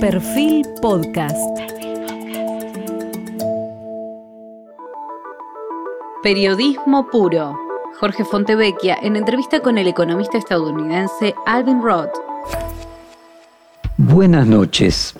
Perfil Podcast. Periodismo puro. Jorge Fontevecchia en entrevista con el economista estadounidense Alvin Roth. Buenas noches.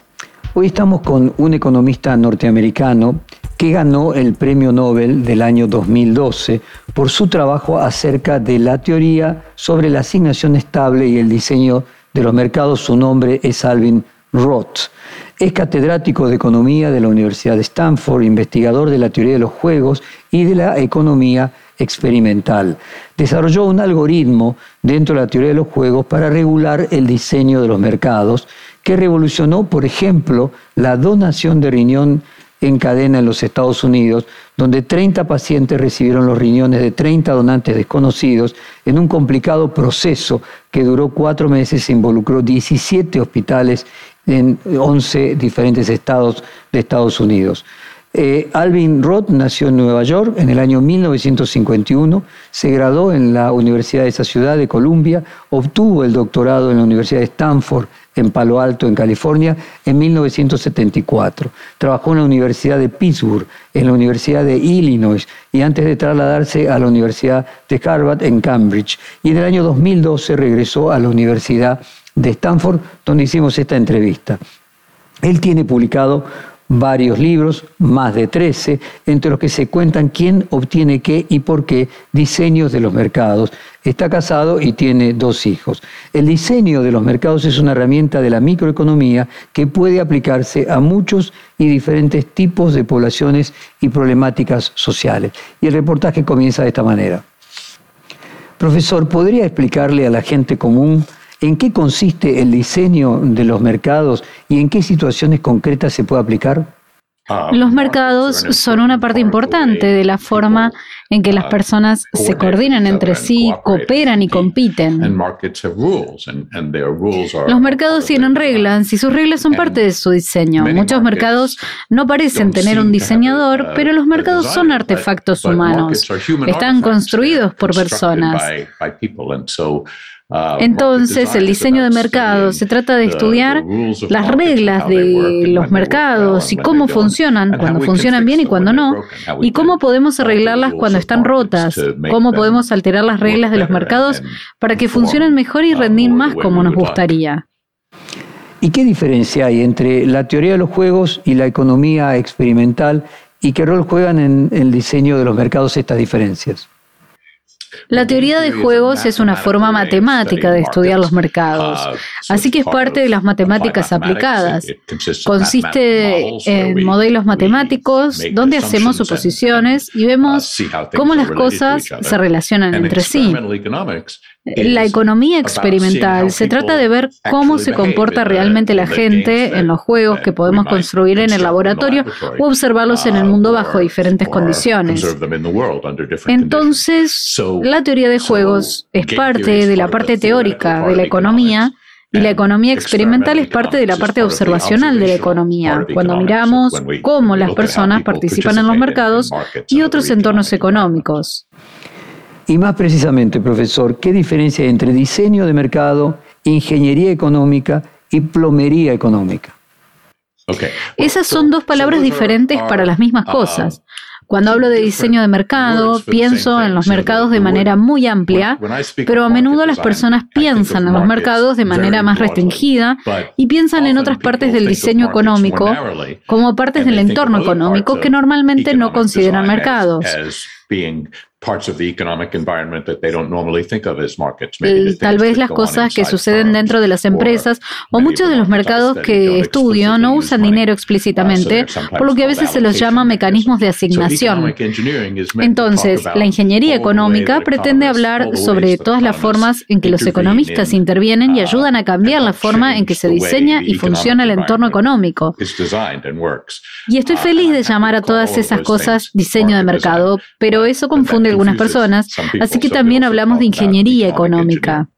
Hoy estamos con un economista norteamericano que ganó el Premio Nobel del año 2012 por su trabajo acerca de la teoría sobre la asignación estable y el diseño de los mercados. Su nombre es Alvin Roth. Es catedrático de Economía de la Universidad de Stanford, investigador de la teoría de los juegos y de la economía experimental. Desarrolló un algoritmo dentro de la teoría de los juegos para regular el diseño de los mercados, que revolucionó, por ejemplo, la donación de riñón en cadena en los Estados Unidos, donde 30 pacientes recibieron los riñones de 30 donantes desconocidos en un complicado proceso que duró cuatro meses e involucró 17 hospitales en 11 diferentes estados de Estados Unidos. Eh, Alvin Roth nació en Nueva York en el año 1951, se graduó en la Universidad de esa ciudad de Columbia, obtuvo el doctorado en la Universidad de Stanford en Palo Alto, en California, en 1974. Trabajó en la Universidad de Pittsburgh, en la Universidad de Illinois y antes de trasladarse a la Universidad de Harvard en Cambridge. Y en el año 2012 regresó a la Universidad de Stanford, donde hicimos esta entrevista. Él tiene publicado varios libros, más de 13, entre los que se cuentan quién obtiene qué y por qué diseños de los mercados. Está casado y tiene dos hijos. El diseño de los mercados es una herramienta de la microeconomía que puede aplicarse a muchos y diferentes tipos de poblaciones y problemáticas sociales. Y el reportaje comienza de esta manera. Profesor, ¿podría explicarle a la gente común ¿En qué consiste el diseño de los mercados y en qué situaciones concretas se puede aplicar? Ah, los mercados son una parte importante de la forma en que las ah, personas se coordinan entre sí, cooperan y compiten. Los mercados tienen reglas y sus reglas son parte de su diseño. Muchos mercados no parecen tener un diseñador, pero los mercados son artefactos humanos. Están construidos por personas. Ah, Entonces, el diseño de mercados se trata de estudiar las reglas de los mercados y cómo funcionan, cuando funcionan bien y cuando no, y cómo podemos arreglarlas cuando están rotas, cómo podemos alterar las reglas de los mercados para que funcionen mejor y rendir más como nos gustaría. ¿Y qué diferencia hay entre la teoría de los juegos y la economía experimental y qué rol juegan en el diseño de los mercados estas diferencias? La teoría de juegos es una forma matemática de estudiar los mercados, así que es parte de las matemáticas aplicadas. Consiste en modelos matemáticos donde hacemos suposiciones y vemos cómo las cosas se relacionan entre sí. La economía experimental. se trata de ver cómo se comporta realmente la gente en los juegos que podemos construir en el laboratorio o observarlos en el mundo bajo diferentes condiciones. Entonces, la teoría de juegos es parte de la parte teórica de la economía y la economía experimental es parte de la parte observacional de la economía, cuando miramos cómo las personas participan en los mercados y otros entornos económicos. Y más precisamente, profesor, ¿qué diferencia hay entre diseño de mercado, ingeniería económica y plomería económica? Esas son dos palabras diferentes para las mismas uh, cosas. Cuando hablo de diseño de mercado, pienso en los mercados de manera muy amplia, pero a menudo las personas piensan en los mercados de manera más restringida y piensan en otras partes del diseño económico como partes del entorno económico que normalmente no consideran mercados. Tal vez las cosas que suceden dentro de las empresas o muchos de los mercados que estudio no usan dinero uh, explícitamente, por lo que a veces se los llama mecanismos de asignación. Entonces, la ingeniería económica pretende hablar sobre todas las formas en que los economistas intervienen y uh, ayudan a cambiar la forma en que se diseña y funciona el entorno económico. Y estoy feliz de llamar a todas esas cosas diseño de mercado, pero eso confunde algunas personas, así que también hablamos de ingeniería económica.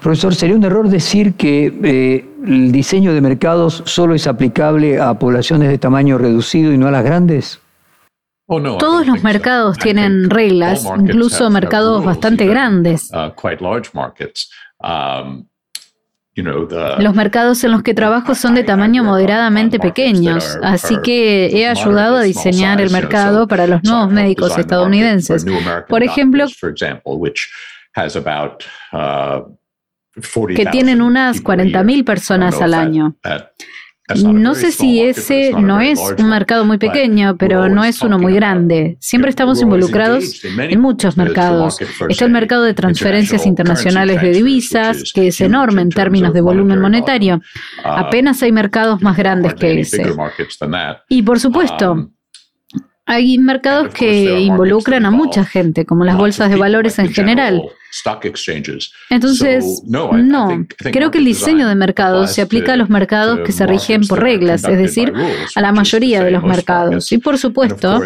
Profesor, ¿sería un error decir que eh, el diseño de mercados solo es aplicable a poblaciones de tamaño reducido y no a las grandes? Todos los mercados tienen reglas, incluso mercados bastante grandes. Los mercados en los que trabajo son de tamaño moderadamente pequeños, así que he ayudado a diseñar el mercado para los nuevos médicos estadounidenses. Por ejemplo, que tienen unas 40.000 personas al año. No sé si ese no es un mercado muy pequeño, pero no es uno muy grande. Siempre estamos involucrados en muchos mercados. Está el mercado de transferencias internacionales de divisas, que es enorme en términos de volumen monetario. Uh, Apenas hay mercados más grandes que ese. Y por supuesto, um, hay mercados que involucran a mucha gente, como las bolsas de valores en general. Entonces, no, creo que el diseño de mercados se aplica a los mercados que se rigen por reglas, es decir, a la mayoría de los mercados. Y por supuesto,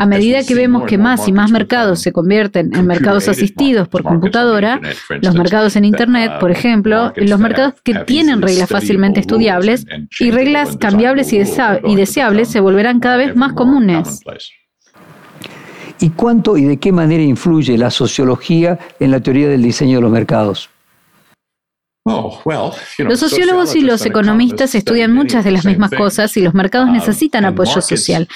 a medida que vemos que más y más mercados se convierten en mercados asistidos por computadora, los mercados en Internet, por ejemplo, los mercados que tienen reglas fácilmente estudiables y reglas cambiables y, deseables se volverán cada vez más comunes. ¿Y cuánto y de qué manera influye la sociología en la teoría del diseño de los mercados? Oh, los sociólogos y los economistas estudian muchas de las mismas cosas y los mercados um, necesitan apoyo social.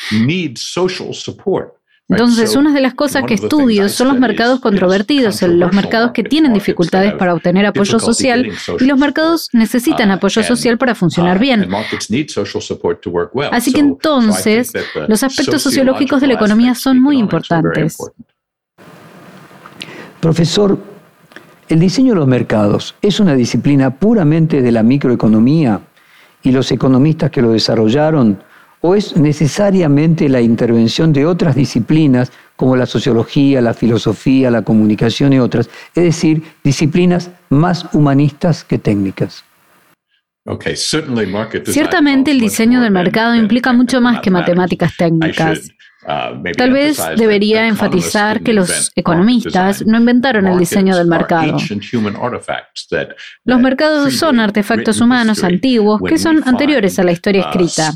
Entonces, una de las cosas que estudio son los mercados controvertidos, los mercados que tienen dificultades para obtener apoyo social y los mercados necesitan uh, apoyo social para funcionar uh, bien. Así que entonces, los aspectos sociológicos de la economía son muy importantes. Profesor, el diseño de los mercados es una disciplina puramente de la microeconomía y los economistas que lo desarrollaron o es necesariamente la intervención de otras disciplinas como la sociología, la filosofía, la comunicación y otras, es decir, disciplinas más humanistas que técnicas. Ciertamente el diseño del mercado implica mucho más que matemáticas técnicas. Uh, Tal vez debería enfatizar que los economistas no inventaron el diseño del mercado. Los mercados son artefactos humanos antiguos que son anteriores a la historia uh, escrita.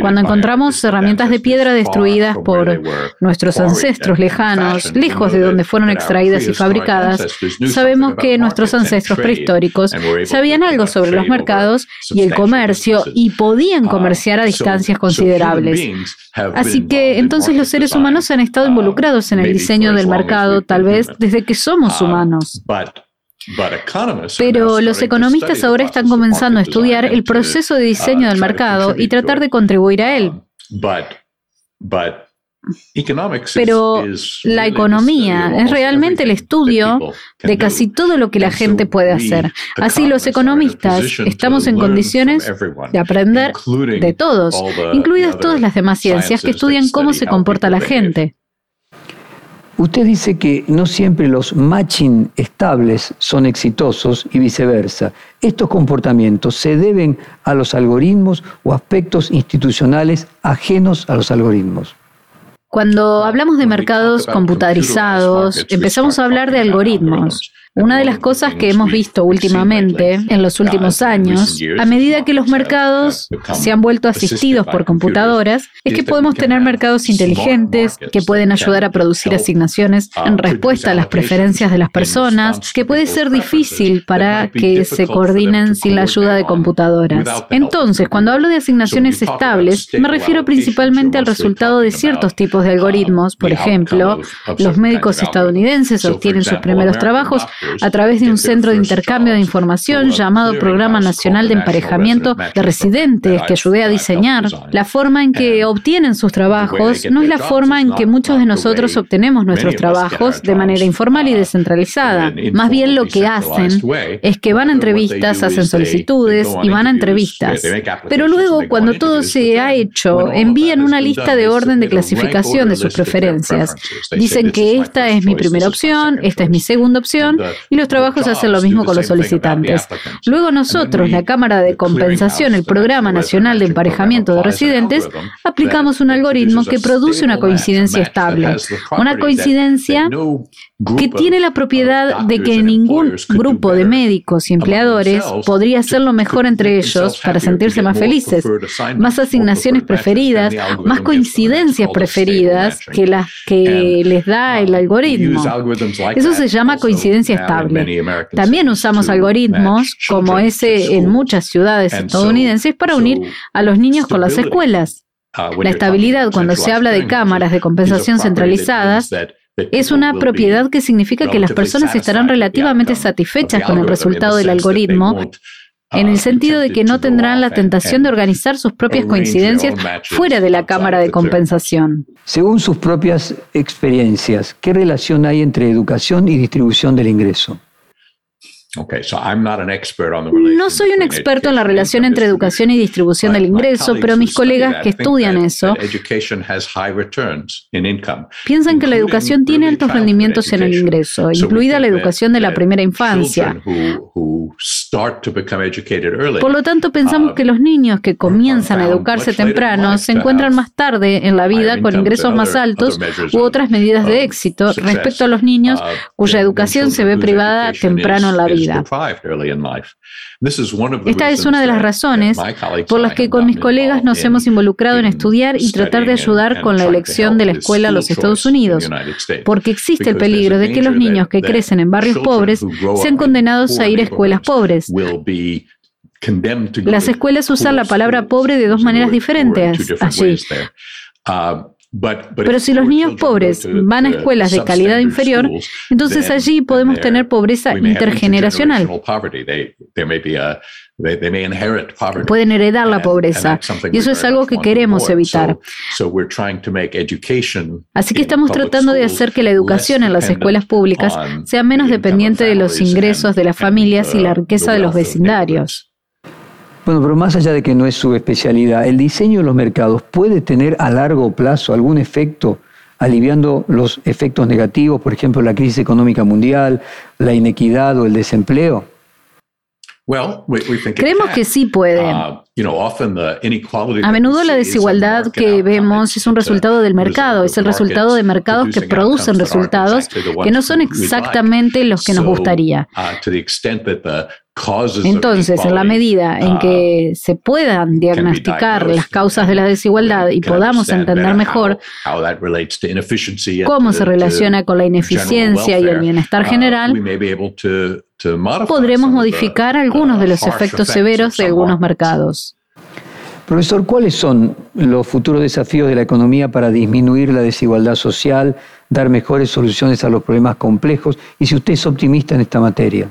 Cuando encontramos herramientas de piedra destruidas por nuestros ancestros lejanos, lejos de donde fueron extraídas y fabricadas, sabemos que nuestros ancestros prehistóricos sabían algo sobre los mercados y el comercio y podían uh, comerciar a distancias considerables. Así que entonces los seres humanos han estado involucrados en el diseño del mercado, tal vez desde que somos humanos. Pero los economistas ahora están comenzando a estudiar el proceso de diseño del mercado y tratar de contribuir a él. Pero la economía es realmente el estudio de casi todo lo que la gente puede hacer. Así los economistas estamos en condiciones de aprender de todos, incluidas todas las demás ciencias que estudian cómo se comporta la gente. Usted dice que no siempre los matching estables son exitosos y viceversa. ¿Estos comportamientos se deben a los algoritmos o aspectos institucionales ajenos a los algoritmos? Cuando hablamos de mercados computarizados, empezamos a hablar de algoritmos. Una de las cosas que hemos visto últimamente, en los últimos años, a medida que los mercados se han vuelto asistidos por computadoras, es que podemos tener mercados inteligentes que pueden ayudar a producir asignaciones en respuesta a las preferencias de las personas, que puede ser difícil para que se coordinen sin la ayuda de computadoras. Entonces, cuando hablo de asignaciones estables, me refiero principalmente al resultado de ciertos tipos de algoritmos. Por ejemplo, los médicos estadounidenses obtienen sus primeros trabajos a través de un centro de intercambio de información llamado Programa Nacional de Emparejamiento de Residentes que ayudé a diseñar. La forma en que obtienen sus trabajos no es la forma en que muchos de nosotros obtenemos nuestros trabajos de manera informal y descentralizada. Más bien lo que hacen es que van a entrevistas, hacen solicitudes y van a entrevistas. Pero luego, cuando todo se ha hecho, envían una lista de orden de clasificación de sus preferencias. Dicen que esta es mi primera opción, esta es mi segunda opción y los trabajos hacen lo mismo con los solicitantes. Luego nosotros, la Cámara de Compensación, el Programa Nacional de Emparejamiento de Residentes, aplicamos un algoritmo que produce una coincidencia estable. Una coincidencia que tiene la propiedad de que ningún grupo de médicos y empleadores podría hacerlo mejor entre ellos para sentirse más felices, más asignaciones preferidas, más coincidencias preferidas que las que les da el algoritmo. Eso se llama coincidencia estable. También usamos algoritmos como ese en muchas ciudades estadounidenses para unir a los niños con las escuelas. Uh, la estabilidad cuando se habla de cámaras de compensación centralizadas es una propiedad que significa que las personas estarán relativamente satisfechas con el resultado del algoritmo en el sentido de que no tendrán la tentación de organizar sus propias coincidencias fuera de la cámara de compensación. Según sus propias experiencias, ¿qué relación hay entre educación y distribución del ingreso? No soy un experto en la relación entre educación y distribución del ingreso, pero mis colegas que estudian eso piensan que la educación tiene altos rendimientos en el ingreso, incluida la educación de la primera infancia. Por lo tanto, pensamos que los niños que comienzan a educarse temprano se encuentran más tarde en la vida con ingresos más altos u otras medidas de éxito respecto a los niños cuya educación se ve privada temprano en la vida. Esta es una de las razones por las que con mis colegas nos hemos involucrado en estudiar y tratar de ayudar con la elección de la escuela a los Estados Unidos, porque existe el peligro de que los niños que crecen en barrios pobres sean condenados a ir a escuelas pobres. Las escuelas usan la palabra pobre de dos maneras diferentes allí. Pero si los niños pobres van a escuelas de calidad inferior, entonces allí podemos tener pobreza intergeneracional. Pueden heredar la pobreza y eso es algo que queremos evitar. Así que estamos tratando de hacer que la educación en las escuelas públicas sea menos dependiente de los ingresos de las familias y la riqueza de los vecindarios. Bueno, pero más allá de que no es su especialidad, ¿el diseño de los mercados puede tener a largo plazo algún efecto aliviando los efectos negativos, por ejemplo, la crisis económica mundial, la inequidad o el desempleo? Creemos que sí puede. Uh, a menudo la desigualdad que vemos es un resultado del mercado, es el resultado de mercados que producen resultados que no son exactamente los que nos gustaría. Entonces, en la medida en que uh, se puedan diagnosticar las causas de la desigualdad y podamos entender mejor cómo se relaciona con la ineficiencia y el bienestar uh, general, podremos modificar algunos de los efectos severos de algunos mercados. Profesor, ¿cuáles son los futuros desafíos de la economía para disminuir la desigualdad social, dar mejores soluciones a los problemas complejos y si usted es optimista en esta materia?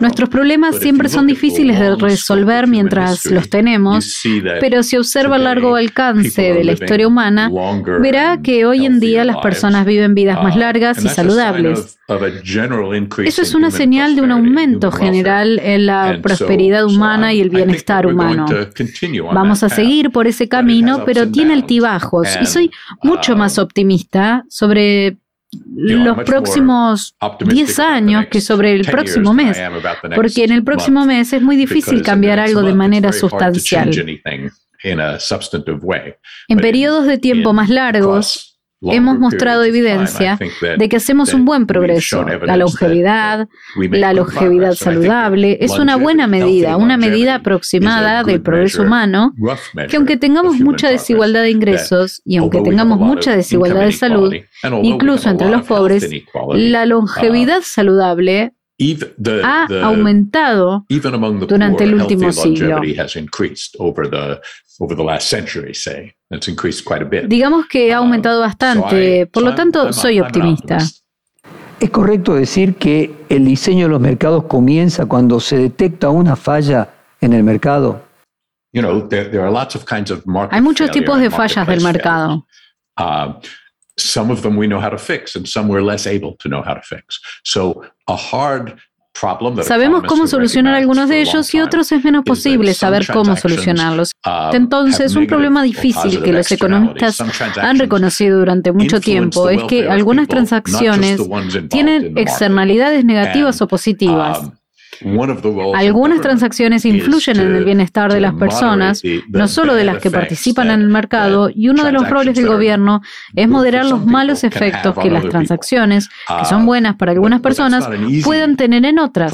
Nuestros problemas siempre son difíciles de resolver mientras los tenemos, pero si observa el largo alcance de la historia humana, verá que hoy en día las personas viven vidas más uh, largas y saludables. Eso es una señal de un aumento general en la prosperidad humana y el bienestar humano. Vamos a seguir por ese camino, pero tiene altibajos. Y soy mucho más uh, optimista sobre los próximos 10 años que sobre el próximo mes, porque en el próximo mes es muy difícil cambiar algo de manera sustancial. En periodos de tiempo más largos, hemos mostrado evidencia de que hacemos un buen progreso. La longevidad, la longevidad saludable, es una buena medida, una medida aproximada del progreso humano, que aunque tengamos mucha desigualdad de ingresos y aunque tengamos mucha desigualdad de salud, incluso entre los pobres, la longevidad saludable ha aumentado durante el último siglo. Digamos que ha um, aumentado bastante, por lo tanto soy optimista. ¿Es correcto decir que el diseño de los mercados comienza cuando se detecta una falla en el mercado? Hay muchos tipos de fallas del mercado. Uh, some of them we know how to fix and some we're less able to know how to fix. So a hard Sabemos cómo solucionar algunos de ellos y otros es menos posible saber cómo solucionarlos. Uh, Entonces, un problema difícil que los economistas han reconocido durante mucho tiempo es que algunas transacciones tienen externalidades negativas o positivas. Algunas transacciones influyen en el bienestar de las personas, no solo de las que participan en el mercado, y uno de los roles del gobierno es moderar los malos efectos que las transacciones, que son buenas para algunas personas, puedan tener en otras.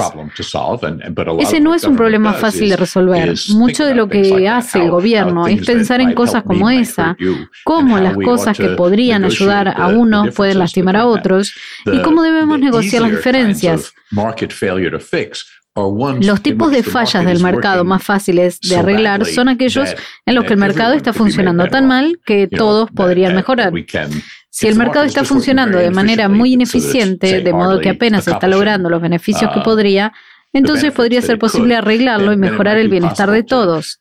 Ese no es un problema fácil de resolver. Mucho de lo que hace el gobierno es pensar en cosas como esa, cómo las cosas que podrían ayudar a unos pueden lastimar a otros, y cómo debemos negociar las diferencias. Los tipos de fallas del mercado más fáciles de arreglar son aquellos en los que el mercado está funcionando tan mal que todos podrían mejorar. Si el mercado está funcionando de manera muy ineficiente, de modo que apenas está logrando los beneficios que uh, podría, entonces podría ser posible arreglarlo y mejorar el bienestar de todos.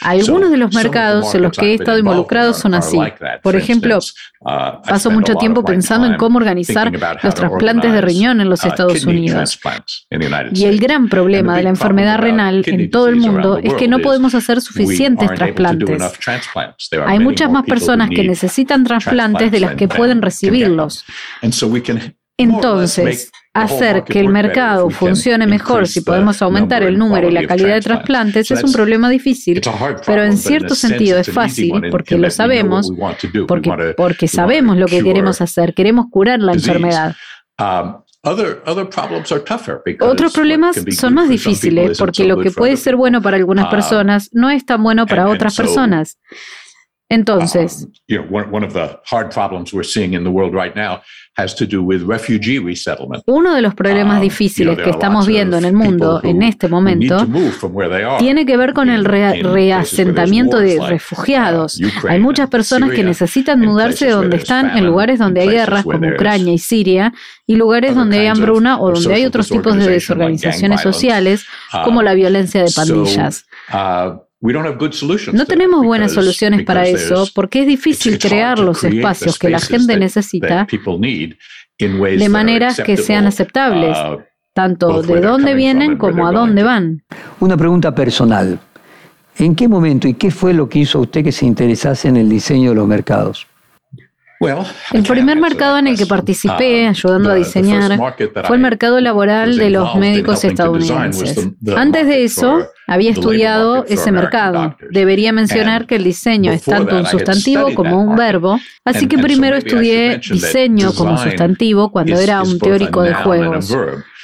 Algunos de los mercados en los que he estado involucrado son así. Por ejemplo, uh, paso mucho tiempo pensando en cómo organizar los trasplantes de riñón en los uh, Estados Unidos. Y el gran problema de la enfermedad renal en todo el mundo es que no podemos hacer suficientes trasplantes. Hay muchas más personas que necesitan trasplantes de las que pueden recibirlos. Entonces, hacer que el mercado funcione mejor si podemos aumentar el número y la calidad de trasplantes es un problema difícil, pero en cierto sentido es fácil porque lo sabemos, porque, porque sabemos lo que queremos hacer, queremos curar la enfermedad. Um, Otros problemas son más difíciles porque lo que puede ser bueno para algunas um, personas no es tan bueno para otras personas. Entonces, uno de los problemas um, difíciles que estamos viendo en el mundo en este momento tiene que ver con el reasentamiento de refugiados. Uh, hay muchas personas que necesitan mudarse de donde están en lugares donde hay guerras como Ucrania y Siria y lugares donde hay hambruna o donde hay otros tipos de desorganizaciones sociales como la violencia de pandillas. No tenemos buenas soluciones para eso porque es difícil crear los espacios que la gente necesita de maneras que sean aceptables, uh, tanto de dónde vienen como a dónde van. Una pregunta personal. ¿En qué momento y qué fue lo que hizo usted que se interesase en el diseño de los mercados? El primer mercado en el que participé, uh, ayudando a diseñar, fue el mercado laboral de los médicos estadounidenses. Antes de eso, había estudiado ese mercado. Debería mencionar que el diseño es tanto un sustantivo como un verbo, así que primero estudié diseño como sustantivo cuando era un teórico de juegos.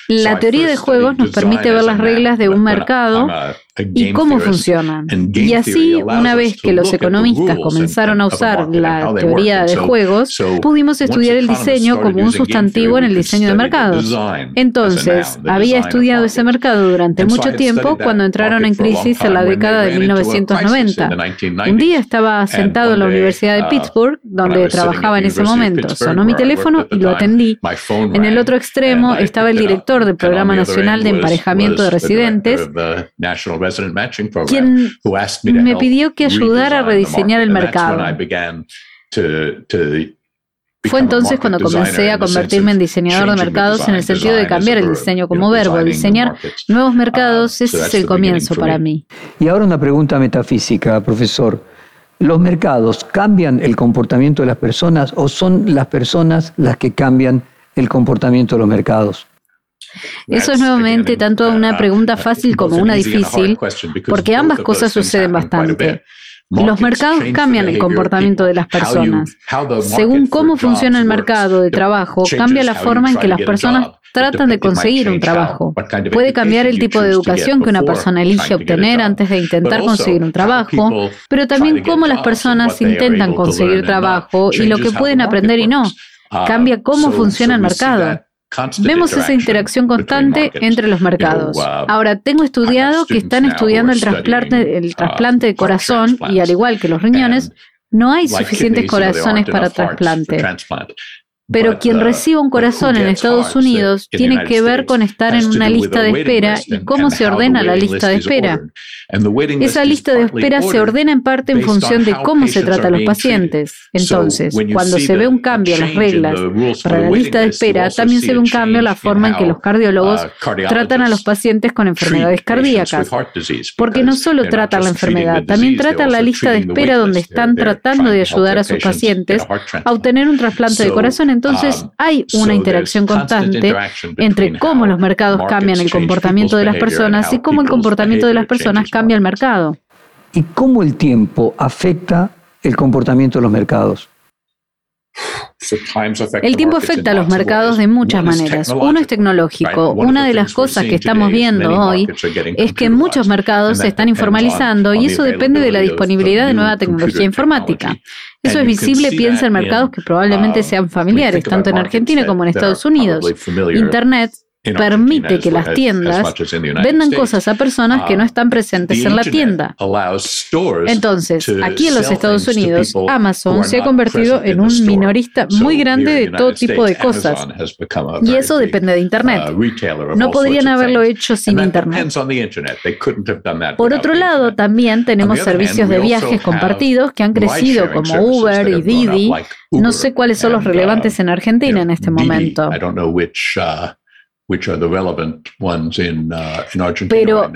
La teoría de juegos nos permite ver las reglas de un mercado y cómo funcionan. Y así, una vez que los economistas comenzaron a usar la teoría de juegos, pudimos estudiar el diseño como un sustantivo en el diseño de mercados. Entonces, había estudiado ese mercado durante mucho tiempo cuando entraron en crisis en la década de 1990. Un día estaba sentado en la Universidad de uh, Pittsburgh, donde trabajaba en ese momento. Sonó mi teléfono y lo atendí. En el otro extremo estaba el director del Programa Nacional de Emparejamiento de Residentes quien me pidió que ayudara a rediseñar el mercado. Fue entonces cuando comencé a convertirme en diseñador de mercados en el sentido de cambiar el diseño como verbo, diseñar nuevos mercados, uh, ese es el comienzo para mí. Y ahora una pregunta metafísica, profesor. ¿Los mercados cambian el comportamiento de las personas o son las personas las que cambian el comportamiento de los mercados? Eso es nuevamente tanto una pregunta fácil como una difícil, porque ambas cosas suceden bastante. Los mercados cambian el comportamiento de las personas. Según cómo funciona el mercado de trabajo, cambia la forma en que las personas tratan de conseguir un trabajo. Puede cambiar el tipo de educación que una persona elige obtener antes de intentar conseguir un trabajo, pero también cómo las personas intentan conseguir trabajo y lo que pueden aprender y no. Uh, Cambia cómo funciona el mercado. Vemos esa interacción constante entre los mercados. Uh, Ahora, tengo estudiado que están estudiando el trasplante, el uh, trasplante de corazón y al igual que los riñones, no hay suficientes corazones para trasplante. Pero quien reciba un corazón en Estados Unidos tiene que ver con estar en una lista de espera y cómo se ordena la lista de espera. Esa lista de espera se ordena en parte en función de cómo se trata a los pacientes. Entonces, cuando se ve un cambio en las reglas para la lista de espera, también se ve un cambio en la forma en que los cardiólogos uh, tratan a los pacientes con enfermedades cardíacas. Porque no solo tratan la enfermedad, también tratan la lista de espera donde están tratando de ayudar a sus pacientes a obtener un trasplante de corazón Entonces um, hay una interacción constante entre cómo los mercados cambian el comportamiento de las personas y cómo el comportamiento de las personas cambia el mercado. ¿Y cómo el tiempo afecta el comportamiento de los mercados? El tiempo afecta a los mercados de muchas maneras. Uno es tecnológico. Una de las cosas que estamos viendo hoy es que muchos mercados se están informalizando y eso depende de la disponibilidad de nueva tecnología informática. Eso es visible, piensa en mercados que probablemente uh, sean familiares, tanto en Argentina como en Estados Unidos. Internet permite que las tiendas vendan cosas a personas que no están presentes en la tienda. Entonces, aquí en los Estados Unidos, Amazon se ha convertido en un minorista muy grande de todo tipo de cosas. Y eso depende de Internet. Uh, no podrían haberlo hecho sin Internet. Por otro lado, también tenemos servicios de viajes compartidos que han crecido como Uber y Didi. No sé cuáles son los uh, relevantes en Argentina en este momento. Pero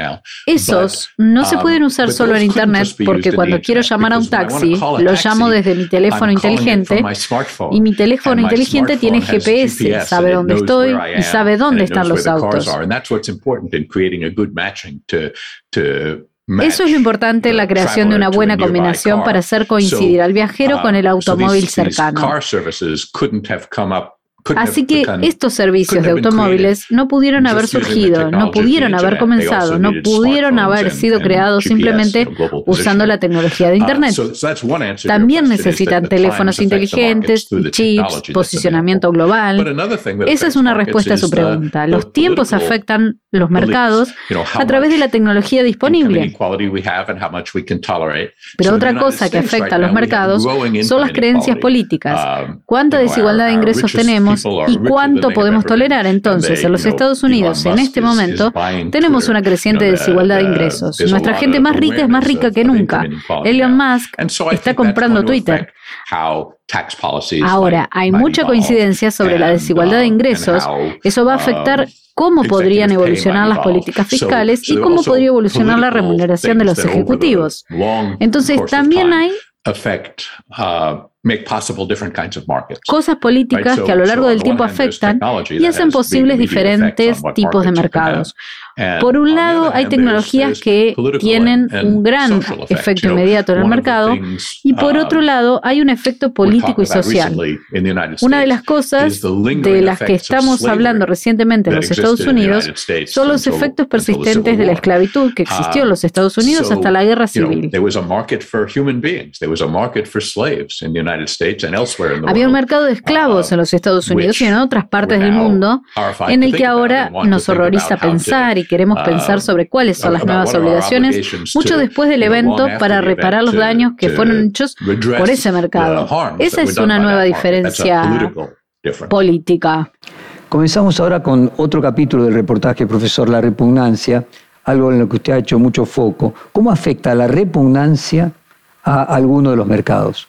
esos no se pueden um, usar solo en Internet porque cuando quiero llamar a un taxi, lo llamo desde mi teléfono inteligente y mi teléfono inteligente tiene GPS, sabe dónde estoy y sabe dónde están los autos. Eso es lo importante en la creación de una buena combinación para hacer coincidir al viajero con el uh, automóvil cercano. Así que estos servicios de automóviles no pudieron haber surgido, no pudieron haber comenzado, no pudieron haber sido creados simplemente usando la tecnología de uh, Internet. También necesitan teléfonos inteligentes, chips, posicionamiento global. Esa es una respuesta a su pregunta. Los tiempos afectan los mercados a través de la tecnología disponible. Pero otra cosa que afecta a los mercados son las creencias políticas. Um, ¿Cuánta desigualdad de ingresos tenemos? Y cuánto podemos tolerar. Entonces, en los Estados Unidos, en este momento, tenemos una creciente desigualdad de ingresos. Nuestra gente más rica es más rica que nunca. Elon Musk está comprando Twitter. Ahora, hay mucha coincidencia sobre la desigualdad de ingresos. Eso va a afectar um, cómo podrían evolucionar las políticas fiscales y cómo podría evolucionar la remuneración de los ejecutivos. Entonces, también hay Cosas políticas que a lo largo del tiempo afectan y hacen posibles diferentes tipos de mercados. Por un lado, hay tecnologías que tienen un gran efecto inmediato en el mercado y por otro um, lado, hay un efecto político y social. Una de las cosas de las que estamos hablando recientemente en los Estados Unidos son los efectos persistentes de la esclavitud que existió en los um, Estados Unidos hasta la guerra civil. Había un mercado de esclavos en los Estados Unidos y en otras partes del mundo en el que ahora nos horroriza pensar y queremos pensar um, sobre cuáles son las nuevas obligaciones mucho después del evento para reparar los daños que fueron hechos por ese mercado. Esa es una nueva diferencia política. Comenzamos ahora con otro capítulo del reportaje, profesor, la repugnancia, algo en lo que usted ha hecho mucho foco. ¿Cómo afecta la repugnancia a alguno de los mercados?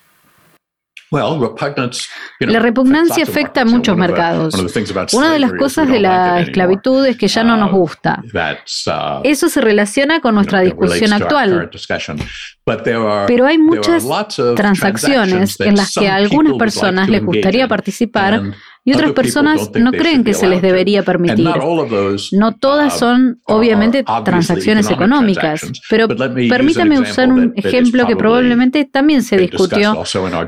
La repugnancia afecta a muchos mercados. Una de las cosas de la esclavitud es que ya no nos um, gusta. Uh, Eso se relaciona con nuestra discusión actual. Pero hay muchas transacciones en las que a algunas personas les gustaría participar y otras personas no creen que se les debería permitir. No todas son, obviamente, transacciones económicas, pero permítame usar un ejemplo que probablemente también se discutió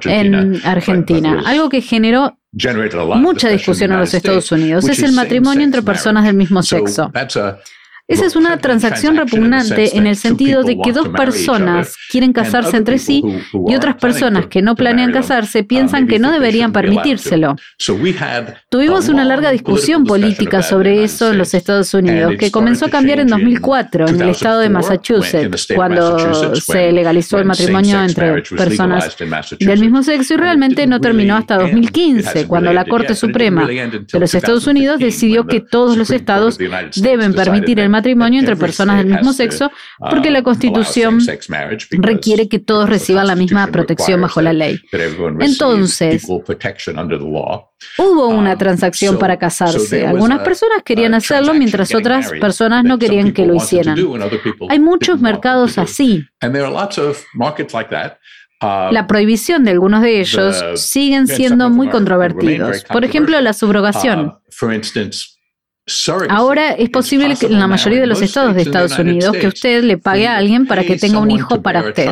en Argentina, algo que generó mucha discusión en los Estados Unidos, es el matrimonio entre personas del mismo sexo. Esa es una transacción repugnante en el sentido de que dos personas quieren casarse entre sí y otras personas que no planean casarse piensan que no deberían permitírselo. Tuvimos una larga discusión política sobre eso en los Estados Unidos, que comenzó a cambiar en 2004 en el estado de Massachusetts, cuando se legalizó el matrimonio entre personas del mismo sexo y realmente no terminó hasta 2015, cuando la Corte Suprema de los Estados Unidos decidió que todos los estados deben permitir el matrimonio matrimonio entre personas del mismo sexo porque la uh, Constitución requiere que todos reciban la misma protección bajo la ley. Entonces, hubo una um, transacción para casarse. Algunas personas querían hacerlo mientras otras personas no querían que lo hicieran. Hay muchos mercados así. uh, la prohibición de algunos de ellos siguen siendo muy controvertidos. Por ejemplo, la subrogación. Ahora es posible que en la mayoría de los estados de Estados Unidos que usted le pague a alguien para que tenga un hijo para usted.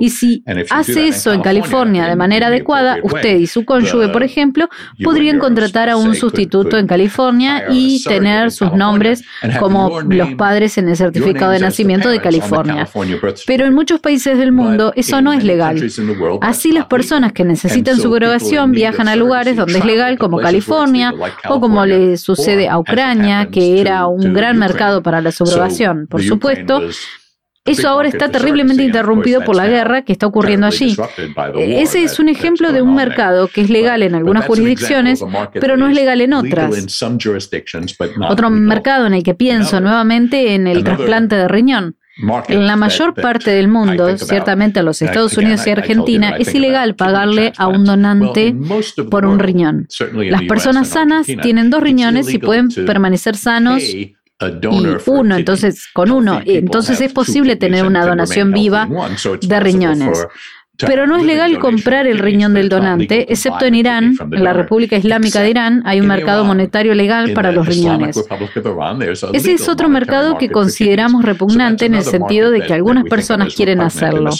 Y si hace eso en California de manera adecuada, usted y su cónyuge, por ejemplo, podrían contratar a un sustituto en California y tener sus nombres como los padres en el certificado de nacimiento de California. Pero en muchos países del mundo eso no es legal. Así las personas que necesitan su subrogación viajan a lugares donde es legal como California o como le sucede a Ucrania que era un gran mercado para la subrogación, por supuesto. Eso ahora está terriblemente interrumpido por la guerra que está ocurriendo allí. Ese es un ejemplo de un mercado que es legal en algunas jurisdicciones, pero no es legal en otras. Otro mercado en el que pienso nuevamente en el trasplante de riñón. En la mayor parte del mundo, ciertamente en los Estados Unidos y Argentina, es ilegal pagarle a un donante por un riñón. Las personas sanas tienen dos riñones y pueden permanecer sanos y uno, entonces con uno, entonces es posible tener una donación viva de riñones. Pero no es legal comprar el riñón del donante, excepto en Irán, en la República Islámica de Irán, hay un mercado monetario legal para los riñones. Ese es otro mercado que consideramos repugnante en el sentido de que algunas personas quieren hacerlo.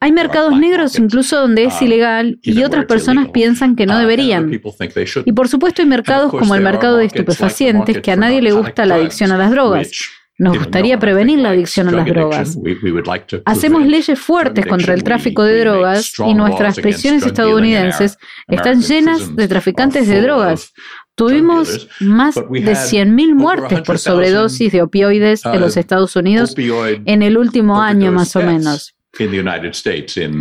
Hay mercados negros incluso donde es ilegal y otras personas piensan que no deberían. Y por supuesto hay mercados como el mercado de estupefacientes que a nadie le gusta la adicción a las drogas. Nos gustaría prevenir la adicción a las drogas. Hacemos leyes fuertes contra el tráfico de drogas y nuestras prisiones estadounidenses están llenas de traficantes de drogas. Tuvimos más de 100.000 muertes por sobredosis de opioides en los uh, Estados Unidos en el último año más o menos.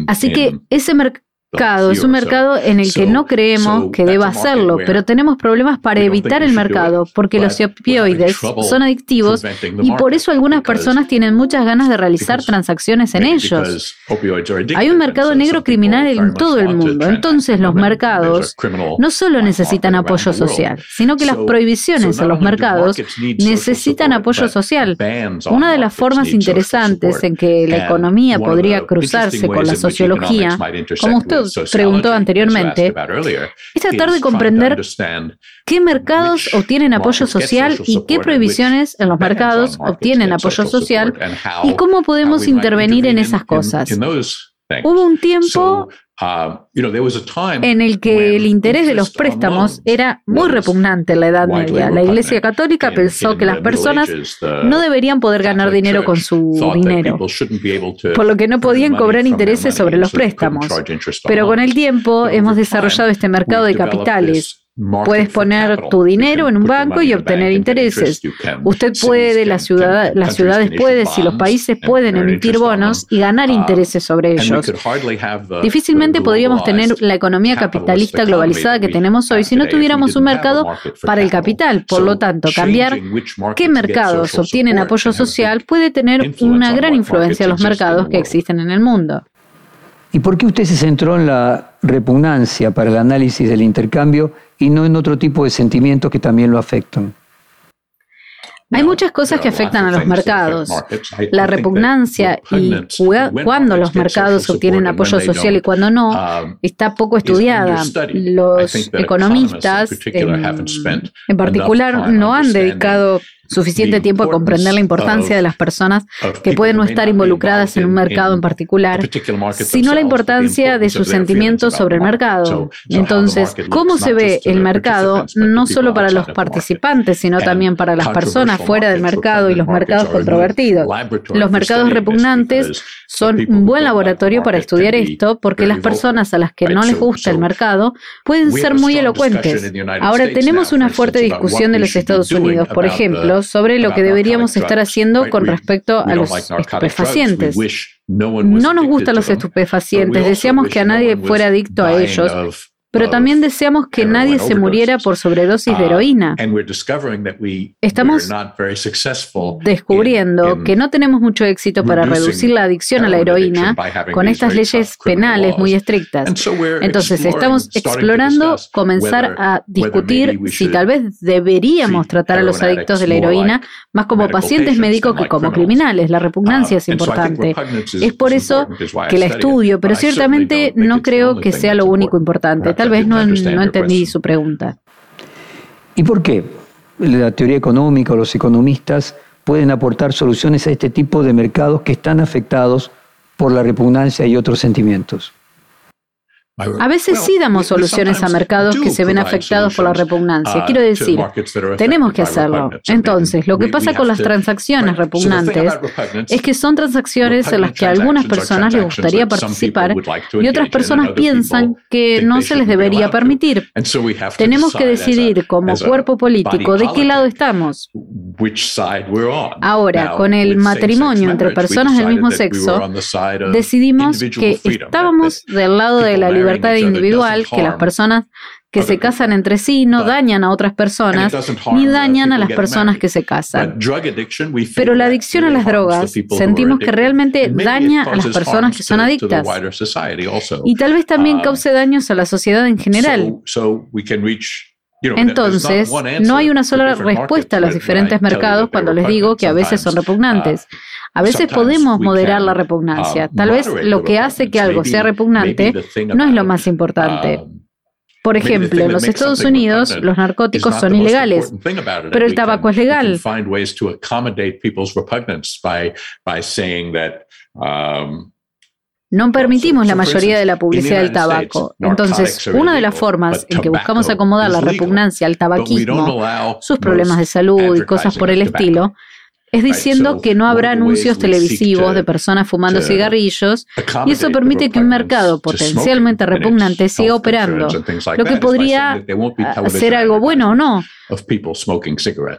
Así que ese mercado es un mercado en el que no creemos que deba hacerlo, pero tenemos problemas para evitar el mercado porque los opioides son adictivos y por eso algunas personas tienen muchas ganas de realizar transacciones en ellos. Hay un mercado negro criminal en todo el mundo, entonces los mercados no solo necesitan apoyo social, sino que las prohibiciones en los mercados necesitan apoyo social. Una de las formas interesantes en que la economía podría cruzarse con la sociología, como usted preguntó anteriormente, es tratar de comprender qué mercados obtienen apoyo social y qué prohibiciones en los mercados obtienen apoyo social y cómo podemos intervenir en esas cosas. Hubo un tiempo en el que el interés de los préstamos era muy repugnante en la Edad Media. La Iglesia Católica pensó que las personas no deberían poder ganar dinero con su dinero, por lo que no podían cobrar intereses sobre los préstamos. Pero con el tiempo hemos desarrollado este mercado de capitales Puedes poner tu dinero en un banco y obtener intereses. Usted puede, la ciudad, las ciudades pueden y los países pueden emitir bonos y ganar uh, intereses sobre ellos. Difícilmente podríamos tener la economía capitalista globalizada que tenemos hoy si no tuviéramos un mercado para el capital. Por lo tanto, cambiar qué mercados obtienen apoyo social puede tener una gran influencia en los mercados que existen en el mundo. ¿Y por qué usted se centró en la repugnancia para el análisis del intercambio y no en otro tipo de sentimientos que también lo afectan? Hay muchas cosas que afectan a los mercados. La repugnancia y cuándo los mercados obtienen apoyo social y cuándo no um, está poco estudiada. Los economistas, en particular, no han dedicado suficiente tiempo a comprender la importancia de las personas que pueden no estar involucradas en un mercado en particular, sino la importancia de sus sentimientos sobre el mercado. Entonces, ¿cómo se ve el mercado no solo para los participantes, sino también para las personas fuera del mercado y los mercados controvertidos? Los mercados repugnantes son un buen laboratorio para estudiar esto porque las personas a las que no les gusta el mercado pueden ser muy elocuentes. Ahora tenemos una fuerte discusión de los Estados Unidos, por ejemplo, sobre lo que deberíamos estar haciendo con respecto a los estupefacientes. No nos gustan los estupefacientes, deseamos que a nadie fuera adicto a ellos, pero también deseamos que nadie se muriera por sobredosis de uh, heroína. Estamos descubriendo que no tenemos mucho éxito para reducir la adicción a la heroína con estas leyes penales muy estrictas. Entonces, estamos explorando comenzar a discutir si tal vez deberíamos tratar a los adictos de la heroína más como pacientes médicos que como criminales. La repugnancia es importante. Es por eso que la estudio, pero ciertamente no creo que sea lo único importante. Tal vez no, no entendí su pregunta. ¿Y por qué la teoría económica o los economistas pueden aportar soluciones a este tipo de mercados que están afectados por la repugnancia y otros sentimientos? A veces sí damos soluciones a mercados que se ven afectados por la repugnancia. Uh, Quiero decir, tenemos que hacerlo. Entonces, lo que pasa con las transacciones repugnantes es que son transacciones en las que a algunas personas les gustaría participar y otras personas piensan que no se les debería permitir. Tenemos que decidir como cuerpo político de qué lado estamos. Ahora, con el matrimonio entre personas del mismo sexo, decidimos que estábamos del lado de la libertad libertad individual que las personas que se casan entre sí no dañan a otras personas ni dañan a las personas que se casan. Pero la adicción a las drogas sentimos que realmente daña a las personas que son adictas y tal vez también um, cause daños a la sociedad en general. Entonces, no hay una sola respuesta a los diferentes mercados cuando les digo que a veces son repugnantes. Uh, a veces podemos moderar la repugnancia. Um, Tal vez lo que hace que algo sea repugnante no es lo más importante. Um, Por ejemplo, en los Estados Unidos los narcóticos son ilegales, pero el tabaco es legal. No permitimos la mayoría de la publicidad del tabaco. Entonces, una de las formas en que buscamos acomodar la repugnancia al tabaquismo, sus problemas de salud y cosas por el estilo, es diciendo que no habrá anuncios televisivos de personas fumando cigarrillos y eso permite que un mercado potencialmente repugnante siga operando, lo que podría ser algo bueno o no,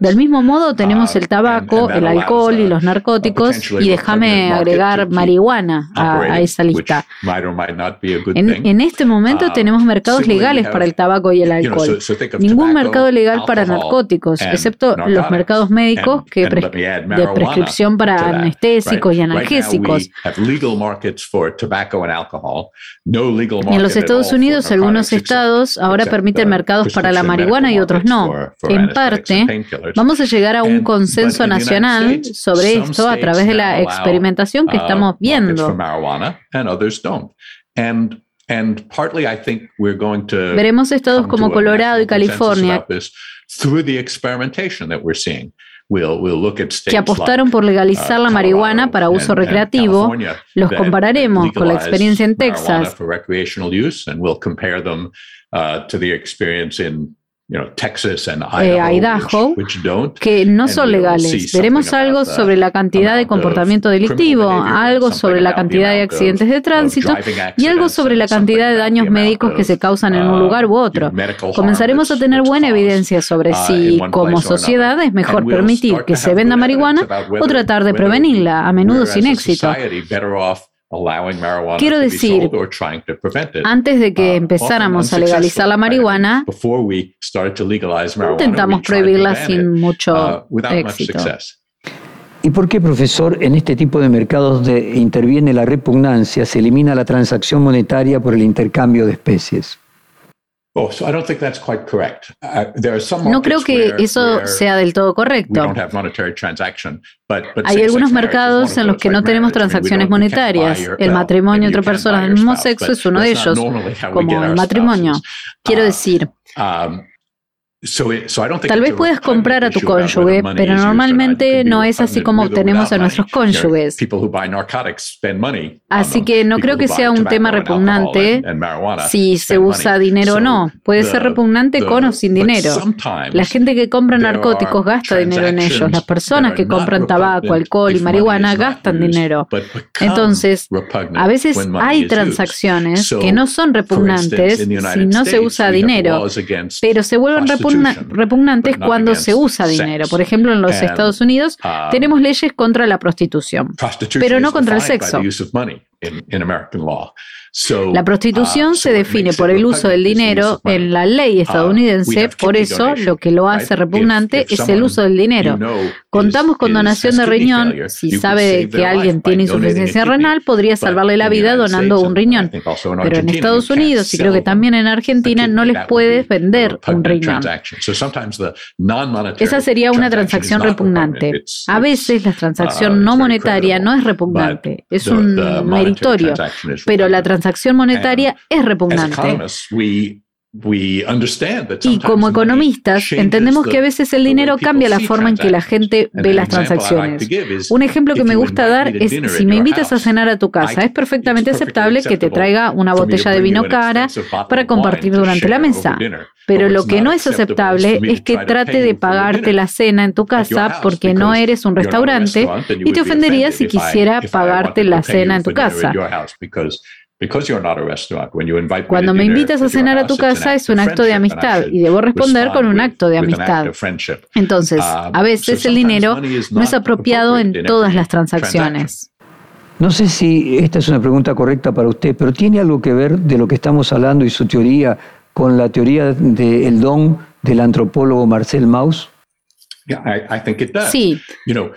del mismo modo tenemos uh, el tabaco, el alcohol y los narcóticos y déjame agregar marihuana a, esa lista. En, este momento uh, tenemos mercados legales para el tabaco y el alcohol. Ningún mercado legal para narcóticos, excepto los mercados médicos que de prescripción para anestésicos y analgésicos. En los Estados Unidos algunos estados ahora permiten mercados para la marihuana y otros no. En parte, vamos a llegar a un consenso nacional sobre esto a través de la experimentación que uh, estamos viendo. Veremos estados como Colorado y California que apostaron por legalizar la uh, marihuana para uso recreativo, los compararemos con la experiencia en Texas eh, Idaho, que no son legales. Veremos algo sobre la cantidad de comportamiento delictivo, algo sobre la cantidad de accidentes de tránsito y algo sobre la cantidad de daños médicos que se causan en un uh, lugar u otro. Comenzaremos a tener buena evidencia sobre uh, si, como sociedad, es mejor permitir que se venda marihuana o tratar de prevenirla, a menudo sin éxito. Quiero decir, antes de que uh, empezáramos a legalizar la marihuana, intentamos prohibirla sin mucho uh, éxito. ¿Y por qué, profesor, en este tipo de mercados donde interviene la repugnancia se elimina la transacción monetaria por el intercambio de especies? No creo que eso sea del todo correcto. Hay algunos mercados en los que no tenemos transacciones monetarias. El matrimonio entre personas del mismo sexo es uno de ellos, como el matrimonio. Quiero uh, decir, um, Tal vez puedas comprar a tu cónyuge, pero normalmente no es así como obtenemos a nuestros cónyuges. Así que no creo que sea un tema repugnante si se usa dinero o no. Puede ser repugnante con o sin dinero. La gente que compra narcóticos gasta dinero en ellos. Las personas que compran tabaco, alcohol y marihuana gastan dinero. Entonces, a veces hay transacciones que no son repugnantes si no se usa dinero, pero se vuelven repugnantes repugnantes cuando se usa dinero. Por ejemplo, en los Estados Unidos um, tenemos leyes contra la prostitución, pero no contra el sexo. La prostitución uh, se define por el uso del dinero en la ley uh, estadounidense, por eso lo que lo hace repugnante es el uso del dinero. Contamos con donación de riñón, si sabe que alguien tiene insuficiencia renal, podría salvarle la vida donando un riñón. Pero en Estados Unidos y creo que también en Argentina no les puedes vender un riñón. Esa sería una transacción repugnante. A veces la transacción uh, no monetaria no es repugnante, es un pero la transacción monetaria es repugnante. Y como economistas entendemos que a veces el dinero cambia la forma en que la gente ve las transacciones. Un ejemplo que me gusta dar es si me invitas a cenar a tu casa, es perfectamente aceptable que te traiga una botella de vino cara para compartir durante la mesa. Pero lo que no es aceptable es que trate de pagarte la cena en tu casa porque no eres un restaurante y te ofendería si quisiera pagarte la cena en tu casa. Cuando me invitas a cenar a tu casa es un acto de amistad y debo responder con un acto de amistad. Entonces, um, a veces el dinero no es apropiado en todas las transacciones. No sé si esta es una pregunta correcta para usted, pero ¿tiene algo que ver de lo que estamos hablando y su teoría con la teoría del don del antropólogo Marcel Mauss? Sí,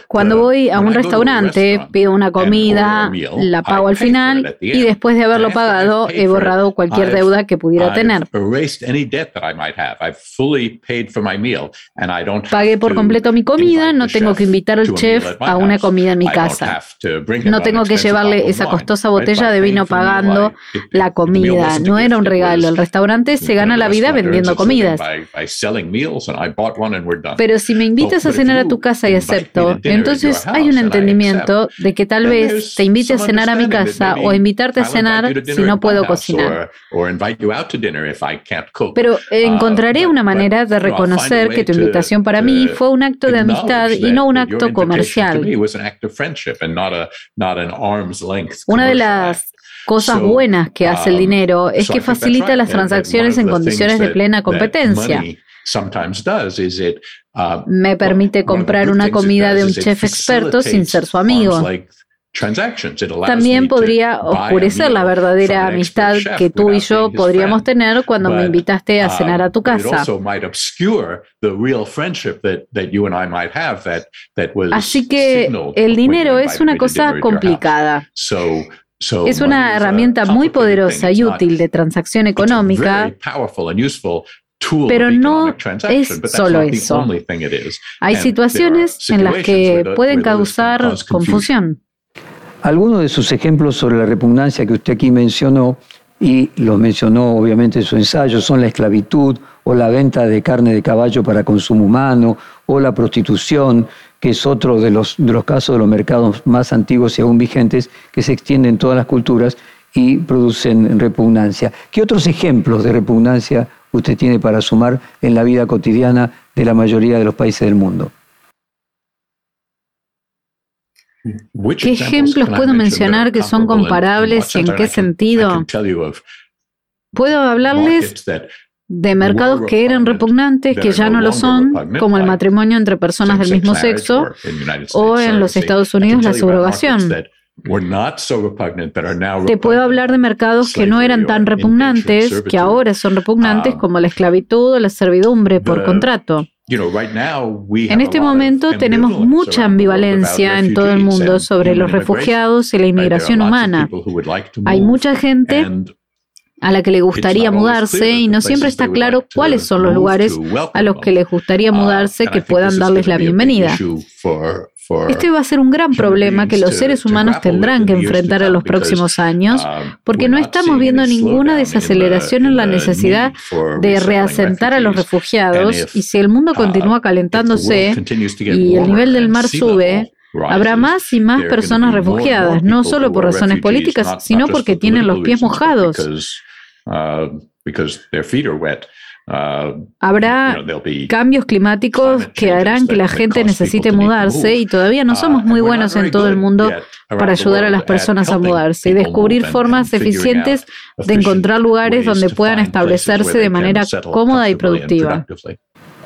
cuando voy a un restaurante, pido una comida, la pago al final y después de haberlo pagado he borrado cualquier deuda que pudiera tener. Pagué por completo mi comida, no tengo que invitar al chef a una comida en mi casa. No tengo que llevarle esa costosa botella de vino pagando la comida. No era un regalo. El restaurante se gana la vida vendiendo comidas. Pero si me invitas a cenar a tu casa y acepto, entonces hay un entendimiento de que tal vez te invite a cenar a mi casa o invitarte a cenar si no puedo cocinar. Pero uh, encontraré una manera de reconocer que tu invitación para mí fue un acto de amistad y no un acto comercial. Una de las cosas buenas que hace el um, dinero es que facilita las transacciones en condiciones de plena competencia. Uh, Me permite comprar una comida de un chef experto sin ser su amigo. También podría oscurecer la verdadera amistad que tú y yo podríamos tener cuando me invitaste a cenar a tu casa. Así que el dinero es una cosa complicada. Es una herramienta muy poderosa y útil de transacción económica, pero no es solo eso. Hay situaciones en las que pueden causar confusión. Algunos de sus ejemplos sobre la repugnancia que usted aquí mencionó, y los mencionó obviamente en su ensayo, son la esclavitud o la venta de carne de caballo para consumo humano o la prostitución, que es otro de los, de los casos de los mercados más antiguos y aún vigentes que se extienden en todas las culturas y producen repugnancia. ¿Qué otros ejemplos de repugnancia usted tiene para sumar en la vida cotidiana de la mayoría de los países del mundo. ¿Qué ejemplos puedo mencionar que son comparables y en qué sentido? Puedo hablarles de mercados que eran repugnantes, que ya no lo son, como el matrimonio entre personas del mismo sexo, o en los Estados Unidos la subrogación. Te puedo hablar de mercados que no eran tan repugnantes, que ahora son repugnantes, um, como la esclavitud o la servidumbre por contrato. En este momento tenemos mucha ambivalencia en todo el mundo sobre los refugiados y la inmigración humana. Hay mucha gente a la que le gustaría mudarse y no siempre está claro cuáles son los lugares a los que les gustaría uh, mudarse que puedan darles la bienvenida. Este va a ser un gran problema que los seres humanos tendrán que enfrentar en los próximos años, um, porque no estamos viendo ninguna desaceleración en la necesidad de reasentar a los refugiados y si el mundo uh, continúa calentándose y el nivel del mar sube, Habrá más y más personas refugiadas, no solo por razones políticas, sino porque tienen los pies mojados. Uh, Habrá cambios climáticos que harán que la gente necesite mudarse y todavía no somos uh, muy buenos en todo el mundo para ayudar a las personas a mudarse y descubrir formas eficientes de encontrar lugares donde puedan establecerse de manera cómoda y productiva.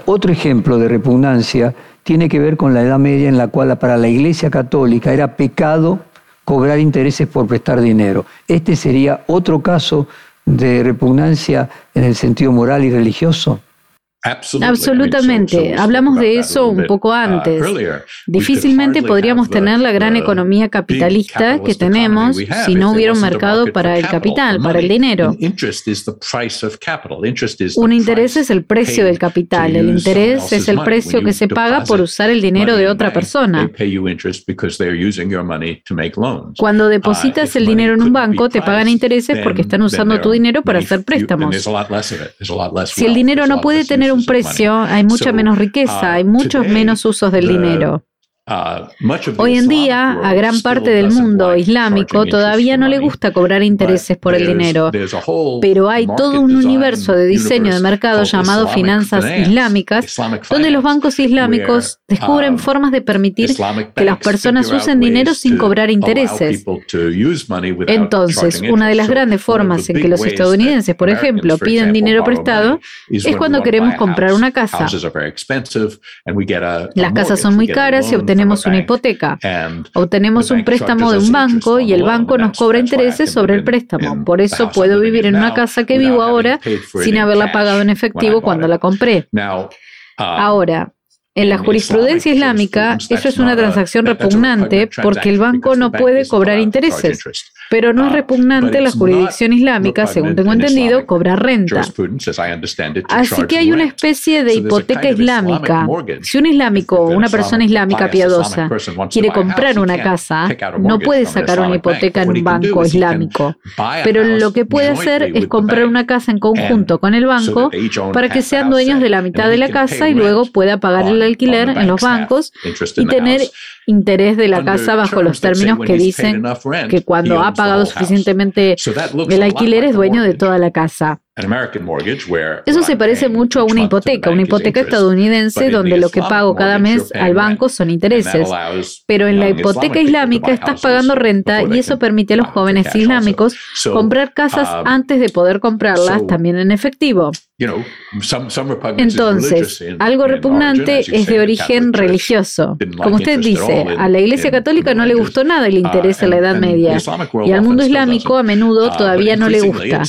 Otro ejemplo de repugnancia tiene que ver con la Edad Media en la cual para la Iglesia Católica era pecado cobrar intereses por prestar dinero. Este sería otro caso de repugnancia en el sentido moral y religioso. Absolutamente. Hablamos de eso un poco uh, antes. Difícilmente podríamos tener la gran economía capitalista que tenemos si no hubiera un mercado para el capital, para el dinero. Un interés es el precio del capital. El interés es el precio que se paga por usar el dinero de otra persona. Cuando uh, depositas el dinero en un banco, te pagan intereses porque están usando tu dinero para hacer préstamos. Si el dinero no puede tener un precio, hay mucha menos riqueza, hay muchos menos usos del dinero. Uh, Hoy en día, a gran parte del mundo islámico todavía no le gusta cobrar intereses por el dinero, pero hay todo un universo de diseño de mercado llamado finanzas islámicas, donde los bancos islámicos descubren um, formas de permitir que las personas usen dinero sin cobrar intereses. Entonces, una de las grandes formas en que los estadounidenses, por ejemplo, piden dinero prestado es cuando queremos comprar una casa. Las casas son muy caras y obtenemos tenemos una hipoteca. Obtenemos un préstamo de un banco y el banco nos cobra intereses sobre el préstamo. Por eso puedo vivir en una casa que vivo ahora sin haberla pagado en efectivo cuando la compré. Uh, ahora, en la jurisprudencia islámica, eso es una transacción repugnante porque el banco no puede cobrar intereses. Pero no es repugnante la jurisdicción islámica, según tengo entendido, cobrar renta. Así que hay una especie de hipoteca islámica. Si un islámico o una persona islámica piadosa quiere comprar una casa, no puede sacar una hipoteca en un banco islámico. Pero lo que puede hacer es comprar una casa en conjunto con el banco para que sean dueños de la mitad de la casa y luego pueda pagar el alquiler en los bancos y tener interés de la casa bajo los términos que dicen que cuando ha pagado suficientemente el alquiler es dueño de toda la casa. Eso se parece mucho a una hipoteca, una hipoteca estadounidense donde lo que pago cada mes al banco son intereses. Pero en la hipoteca islámica estás pagando renta y eso permite a los jóvenes islámicos comprar casas um, antes de poder comprarlas también en efectivo. Entonces, algo repugnante es de origen religioso. Como usted dice, a la Iglesia Católica no le gustó nada el uh, interés en la Edad Media y al mundo islámico a menudo uh, todavía no le gusta.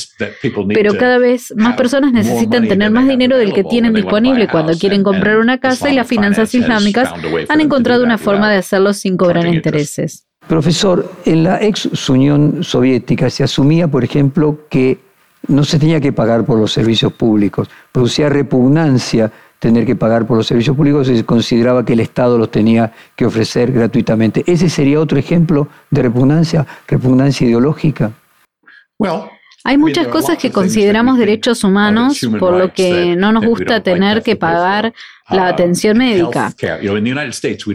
Pero cada vez más personas necesitan tener más dinero del que tienen disponible cuando quieren comprar una casa y las finanzas islámicas han encontrado una forma de hacerlo sin cobrar intereses. Profesor, en la ex Unión Soviética se asumía, por ejemplo, que no se tenía que pagar por los servicios públicos, producía repugnancia tener que pagar por los servicios públicos y se consideraba que el Estado los tenía que ofrecer gratuitamente. ¿Ese sería otro ejemplo de repugnancia, repugnancia ideológica? Hay muchas cosas que consideramos derechos humanos, por lo que no nos gusta tener que pagar la um, atención médica.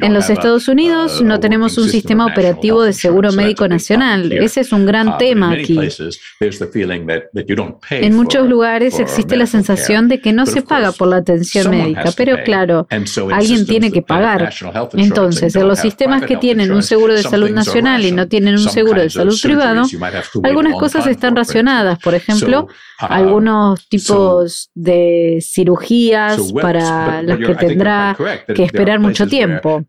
En los Estados Unidos uh, no tenemos un sistema operativo de seguro médico nacional. Ese es un gran uh, tema aquí. En muchos lugares existe la sensación de que no se paga por la atención médica, pero claro, alguien tiene que pagar. Entonces, en los sistemas que tienen un seguro de salud nacional y no tienen un seguro de salud privado, algunas cosas están racionadas. Por ejemplo, uh, algunos tipos de cirugías para las que tendrá que esperar mucho tiempo.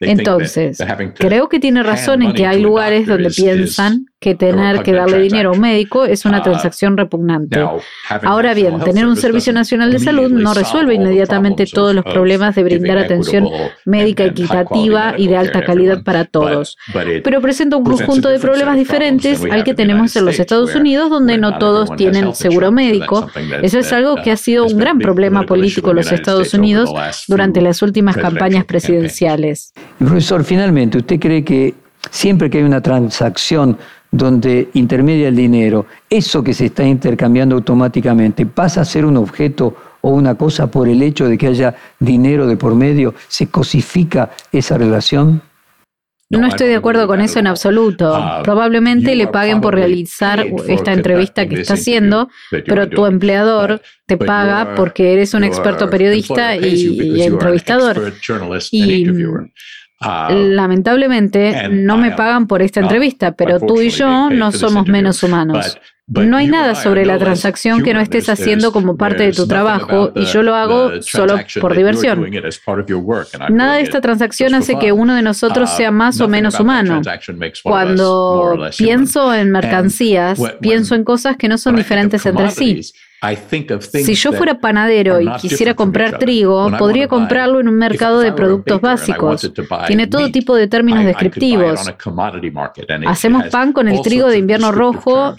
Entonces, creo que tiene razón en que hay lugares donde piensan que tener que darle dinero a un médico es una uh, transacción repugnante. Ahora bien, tener un Servicio Nacional de Salud no resuelve inmediatamente todos los problemas de brindar atención médica equitativa y de alta calidad para todos, pero presenta un conjunto de problemas diferentes al que tenemos en los Estados Unidos, donde no todos tienen seguro médico. Eso es algo que ha sido un gran problema político en los Estados Unidos durante las últimas campañas presidenciales. Profesor, finalmente, ¿usted cree que siempre que hay una transacción donde intermedia el dinero, eso que se está intercambiando automáticamente pasa a ser un objeto o una cosa por el hecho de que haya dinero de por medio, se cosifica esa relación? No estoy de acuerdo con eso en absoluto. Ah, Probablemente le paguen por realizar esta entrevista que está haciendo, pero tu empleador te paga porque eres un experto periodista y, entrevistador. Y Lamentablemente no me pagan por esta entrevista, pero tú y yo no somos menos humanos. no hay nada sobre la transacción que no estés haciendo como parte de tu trabajo y yo lo hago solo por diversión. Nada de esta transacción hace que uno de nosotros uh, sea más o menos humano. Cuando pienso en mercancías, pienso en cosas que no son diferentes entre sí. Si yo fuera panadero y quisiera comprar trigo, podría comprarlo en un mercado de productos básicos. Tiene todo tipo de términos descriptivos. Hacemos pan con el trigo de invierno rojo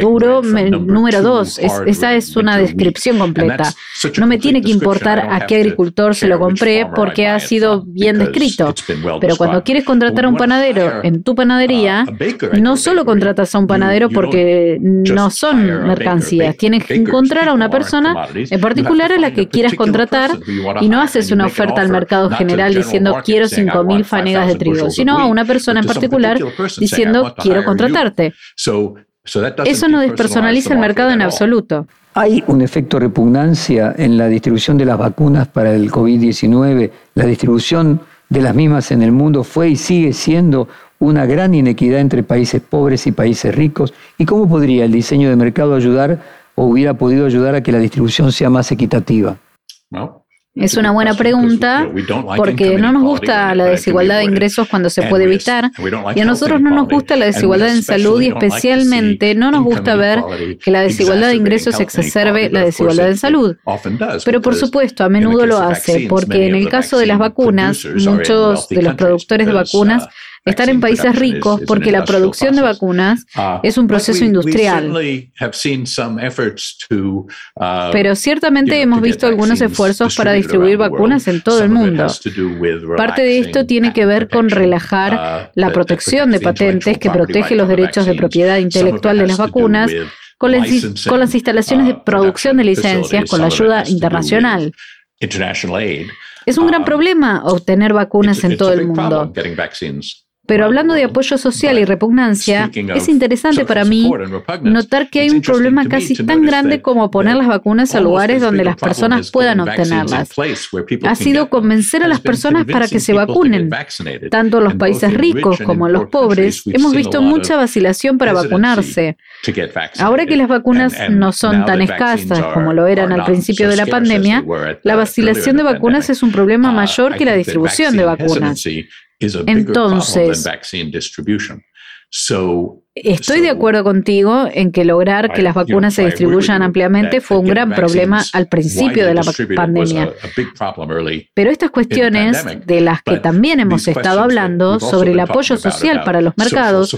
duro número 2. esa es una descripción completa. No me tiene que importar a qué agricultor se lo compré porque ha sido bien descrito. Pero cuando quieres contratar a un panadero en tu panadería, no solo contratas a un panadero porque no son mercancías, tienes encontrar a una persona en particular a la que quieras contratar y no haces una oferta al mercado general diciendo quiero 5.000 fanegas de trigo, sino a una persona en particular diciendo quiero contratarte. Eso no despersonaliza el mercado en absoluto. ¿Hay un efecto repugnancia en la distribución de las vacunas para el COVID-19? La distribución de las mismas en el mundo fue y sigue siendo una gran inequidad entre países pobres y países ricos. ¿Y cómo podría el diseño de mercado ayudar o hubiera podido ayudar a que la distribución sea más equitativa? Es una buena pregunta porque no nos gusta la desigualdad de ingresos cuando se puede evitar y a nosotros no nos gusta la desigualdad en salud y especialmente no nos gusta ver que la desigualdad de ingresos exacerbe la desigualdad en salud. Pero por supuesto, a menudo lo hace porque en el caso de las vacunas, muchos de los productores de vacunas están en países ricos porque la producción de vacunas uh, es un proceso industrial. Uh, Pero ciertamente hemos visto algunos esfuerzos para distribuir vacunas en todo el mundo. Parte de esto tiene que ver con relajar uh, la protección de patentes que protege los derechos de propiedad intelectual de las vacunas con las, con las instalaciones de producción de licencias con la ayuda internacional. Es un gran problema obtener vacunas en todo el mundo. Pero hablando de apoyo social y repugnancia, es interesante para mí notar que hay un problema casi tan grande como poner las vacunas a lugares donde las personas puedan obtenerlas. Ha sido convencer a las personas para que se vacunen. Tanto en los países ricos como en los pobres hemos visto mucha vacilación para vacunarse. Ahora que las vacunas no son tan escasas como lo eran al principio de la pandemia, la vacilación de vacunas es un problema uh, mayor que la distribución de vacunas. is a Entonces, bigger problem than vaccine distribution. So Estoy de acuerdo contigo en que lograr que las vacunas se distribuyan ampliamente fue un gran problema al principio de la pandemia. Pero estas cuestiones de las que también hemos estado hablando sobre el apoyo social para los mercados,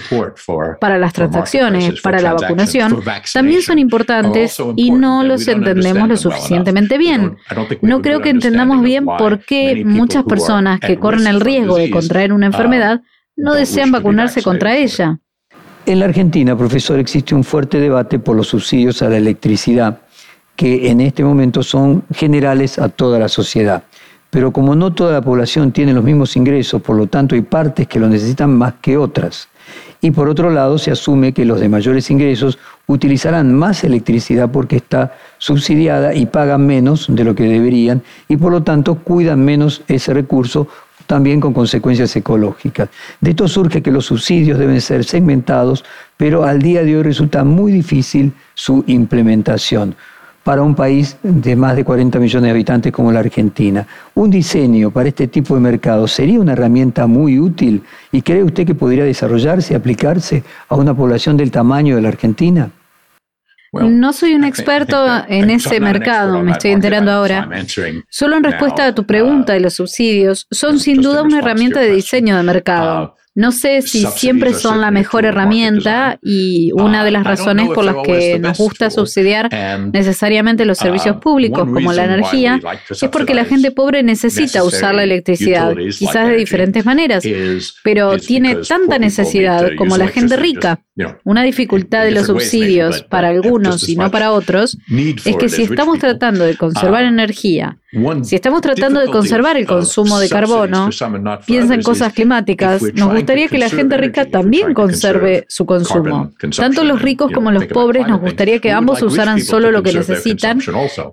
para las transacciones, para la vacunación, también son importantes y no los entendemos lo suficientemente bien. No creo que entendamos bien por qué muchas personas que corren el riesgo de contraer una uh, enfermedad no desean vacunarse contra ella. En la Argentina, profesor, existe un fuerte debate por los subsidios a la electricidad, que en este momento son generales a toda la sociedad. Pero como no toda la población tiene los mismos ingresos, por lo tanto hay partes que lo necesitan más que otras. Y por otro lado, se asume que los de mayores ingresos utilizarán más electricidad porque está subsidiada y pagan menos de lo que deberían y por lo tanto cuidan menos ese recurso también con consecuencias ecológicas. De esto surge que los subsidios deben ser segmentados, pero al día de hoy resulta muy difícil su implementación para un país de más de 40 millones de habitantes como la Argentina. Un diseño para este tipo de mercado sería una herramienta muy útil y cree usted que podría desarrollarse y aplicarse a una población del tamaño de la Argentina? No soy un experto en ese mercado, me estoy enterando ahora. Solo en respuesta a tu pregunta de los subsidios, son sin duda una herramienta de diseño de mercado. No sé si siempre son la mejor herramienta y una de las razones por las que nos gusta subsidiar necesariamente los servicios públicos como la energía es porque la gente pobre necesita usar la electricidad, quizás de diferentes maneras, pero tiene tanta necesidad como la gente rica. Una dificultad de los subsidios para algunos y no para otros es que si estamos tratando de conservar energía, si estamos tratando de conservar el consumo de carbono, piensa en cosas climáticas, nos gustaría que la gente rica también conserve su consumo. Tanto los ricos como los pobres nos gustaría que ambos usaran solo lo que necesitan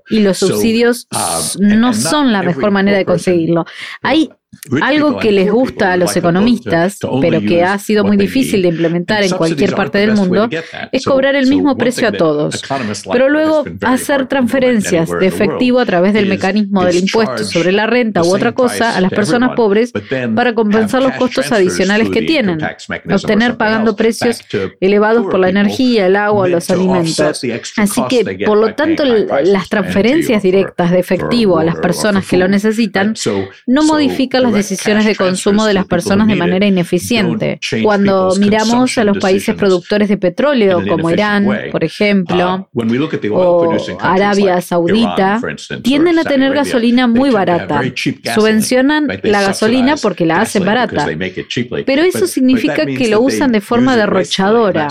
y los subsidios uh, no son la mejor manera de conseguirlo. Hay Algo que les gusta a los economistas, pero que ha sido muy difícil de implementar en cualquier parte del mundo, es cobrar el mismo precio a todos, pero luego hacer transferencias de efectivo a través del mecanismo del impuesto sobre la renta u otra cosa a las personas pobres para compensar los costos adicionales que tienen, obtener pagando precios elevados por la energía, el agua, los alimentos. Así que, por lo tanto, las transferencias directas de efectivo a las personas que lo necesitan no modifican las decisiones de consumo de las personas de manera ineficiente. Cuando miramos a los países productores de petróleo, como Irán, por ejemplo, uh, o Arabia Saudita, tienden a tener gasolina muy barata. Subvencionan la gasolina porque la hacen barata. Pero eso significa que lo usan de forma derrochadora.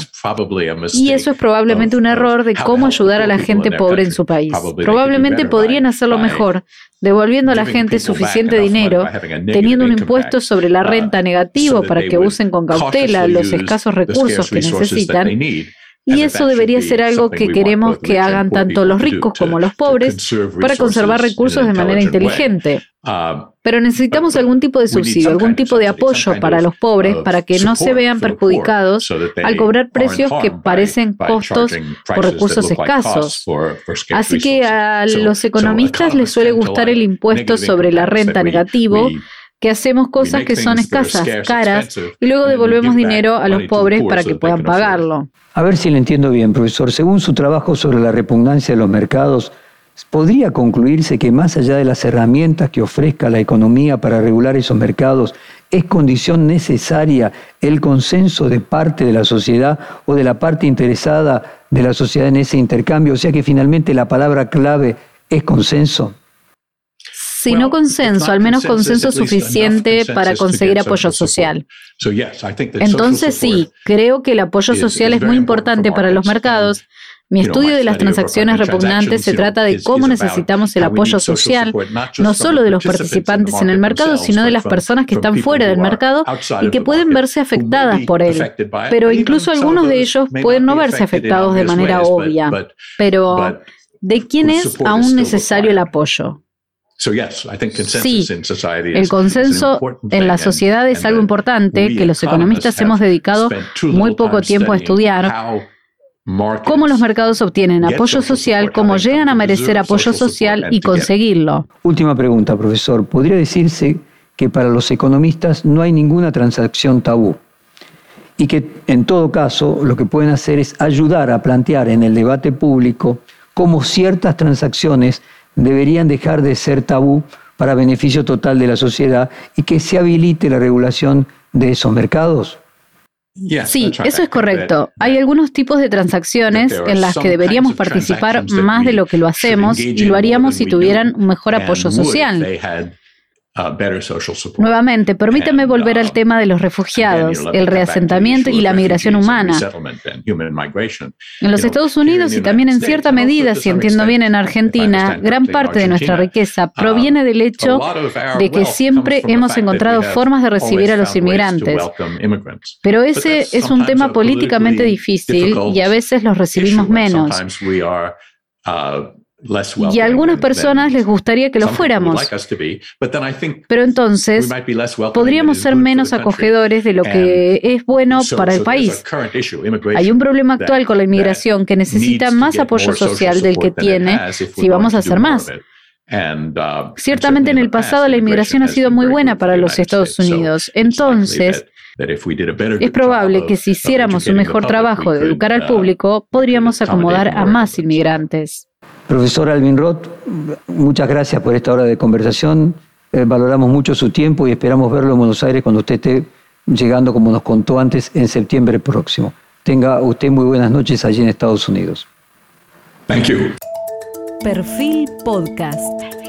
Y eso es probablemente un error de cómo ayudar a la gente pobre en su país. Probablemente podrían hacerlo mejor devolviendo a la gente suficiente dinero, teniendo un impuesto sobre la renta negativo para que usen con cautela los escasos recursos que necesitan. Y eso debería ser algo que queremos que hagan tanto los ricos como los pobres para conservar recursos de manera inteligente. Um, Pero necesitamos algún tipo de subsidio, algún tipo de apoyo para los pobres para que no se vean perjudicados al cobrar precios que parecen costos por recursos escasos. Así que a los economistas les suele gustar el impuesto sobre la renta negativo que hacemos cosas que son escasas, caras, y luego devolvemos dinero a los pobres para que puedan pagarlo. A ver si le entiendo bien, profesor. Según su trabajo sobre la repugnancia de los mercados, ¿podría concluirse que más allá de las herramientas que ofrezca la economía para regular esos mercados, es condición necesaria el consenso de parte de la sociedad o de la parte interesada de la sociedad en ese intercambio? O sea que finalmente la palabra clave es consenso si no consenso, al menos consenso suficiente para conseguir apoyo social. Entonces sí, creo que el apoyo social es muy importante para los mercados. Mi estudio de las transacciones repugnantes se trata de cómo necesitamos el apoyo social, no solo de los participantes en el mercado, sino de las personas que están fuera del mercado y que pueden verse afectadas por él. Pero incluso algunos de ellos pueden no verse afectados de manera obvia. Pero, ¿de quién es aún necesario el apoyo? Sí, el consenso en la sociedad es algo importante que los economistas hemos dedicado muy poco tiempo a estudiar. Cómo los mercados obtienen apoyo social, cómo llegan a merecer apoyo social y conseguirlo. Última pregunta, profesor. ¿Podría decirse que para los economistas no hay ninguna transacción tabú? Y que en todo caso lo que pueden hacer es ayudar a plantear en el debate público cómo ciertas transacciones deberían dejar de ser tabú para beneficio total de la sociedad y que se habilite la regulación de esos mercados? Sí, eso es correcto. Hay algunos tipos de transacciones en las que deberíamos participar más de lo que lo hacemos y lo haríamos si tuvieran un mejor apoyo social. Nuevamente, permítame volver al uh, tema de los refugiados, el reasentamiento y la migración humana. En los Estados Unidos y también en cierta medida, si entiendo bien, en Argentina, gran parte de nuestra riqueza uh, proviene del hecho de que siempre hemos encontrado formas de recibir a los inmigrantes. Pero ese es un tema políticamente difícil y a veces los recibimos menos. Y a algunas personas les gustaría que lo fuéramos. Pero entonces podríamos ser menos acogedores de lo que es bueno para el país. Hay un problema actual con la inmigración que necesita más apoyo social del que tiene si vamos a hacer más. Uh, Ciertamente en el pasado la inmigración ha sido muy buena para los Estados Unidos. Entonces, es probable que si hiciéramos un mejor trabajo de educar al uh, público, podríamos acomodar a más inmigrantes. Profesor Alvin Roth, muchas gracias por esta hora de conversación. Eh, valoramos mucho su tiempo y esperamos verlo en Buenos Aires cuando usted esté llegando, como nos contó antes, en septiembre próximo. Tenga usted muy buenas noches allí en Estados Unidos. Thank you. Perfil Podcast.